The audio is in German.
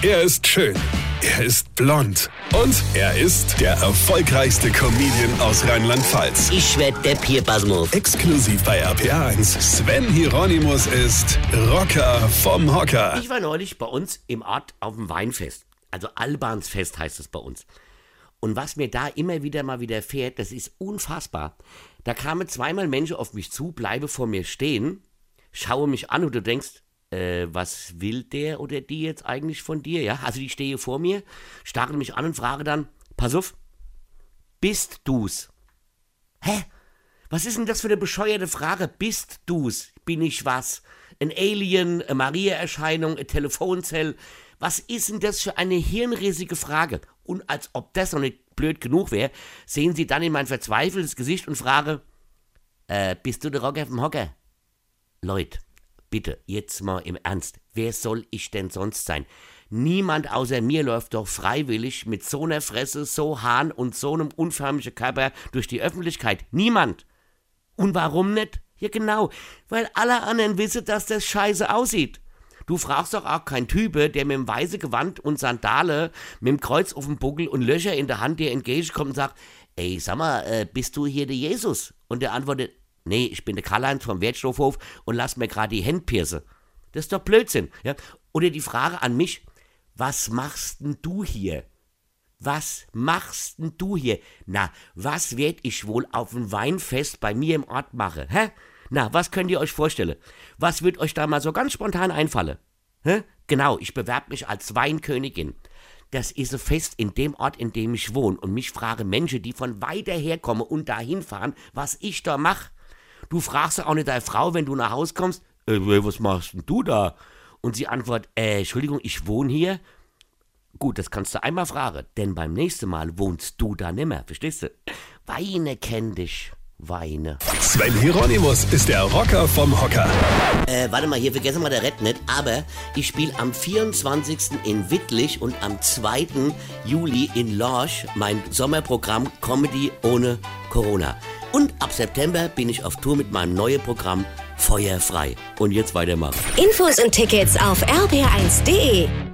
Er ist schön. Er ist blond. Und er ist der erfolgreichste Comedian aus Rheinland-Pfalz. Ich werd der Pierpasmus. Exklusiv bei RPA1. Sven Hieronymus ist Rocker vom Hocker. Ich war neulich bei uns im Ort auf dem Weinfest. Also Albansfest heißt es bei uns. Und was mir da immer wieder mal widerfährt, das ist unfassbar. Da kamen zweimal Menschen auf mich zu, bleibe vor mir stehen, schaue mich an und du denkst, äh, was will der oder die jetzt eigentlich von dir? Ja, also die stehe vor mir, starre mich an und frage dann, pass auf, bist du's? Hä? Was ist denn das für eine bescheuerte Frage? Bist du's? Bin ich was? Ein Alien, eine Maria-Erscheinung, eine Telefonzell? Was ist denn das für eine hirnrissige Frage? Und als ob das noch nicht blöd genug wäre, sehen Sie dann in mein verzweifeltes Gesicht und frage, äh, bist du der Rocker vom Hocker? Leute, bitte, jetzt mal im Ernst, wer soll ich denn sonst sein? Niemand außer mir läuft doch freiwillig mit so einer Fresse, so Hahn und so einem unförmlichen Körper durch die Öffentlichkeit. Niemand. Und warum nicht? Ja genau, weil alle anderen wissen, dass das scheiße aussieht. Du fragst doch auch keinen Type, der mit dem weißen Gewand und Sandale, mit dem Kreuz auf dem Buckel und Löcher in der Hand dir entgegenkommt und sagt, ey, sag mal, äh, bist du hier der Jesus? Und der antwortet, nee, ich bin der Karl-Heinz vom Wertstoffhof und lass mir gerade die Hände piercen. Das ist doch Blödsinn. Ja? Oder die Frage an mich, was machst denn du hier? Was machst denn du hier? Na, was werd ich wohl auf dem Weinfest bei mir im Ort machen? Hä? Na, was könnt ihr euch vorstellen? Was wird euch da mal so ganz spontan einfallen? Hä? Genau, ich bewerbe mich als Weinkönigin. Das ist ein Fest in dem Ort, in dem ich wohne und mich fragen Menschen, die von weiter her kommen und dahin fahren, was ich da mache. Du fragst auch nicht deine Frau, wenn du nach Hause kommst, äh, was machst denn du da? Und sie antwortet, äh, Entschuldigung, ich wohne hier. Gut, das kannst du einmal fragen, denn beim nächsten Mal wohnst du da nimmer, verstehst du? Weine kenn dich, Weine. Sven Hieronymus ist der Rocker vom Hocker. Äh, warte mal, hier vergessen wir der Red nicht, aber ich spiele am 24. in Wittlich und am 2. Juli in Lorsch mein Sommerprogramm Comedy ohne Corona. Und ab September bin ich auf Tour mit meinem neuen Programm Feuerfrei. Und jetzt weitermachen. Infos und Tickets auf rb1.de.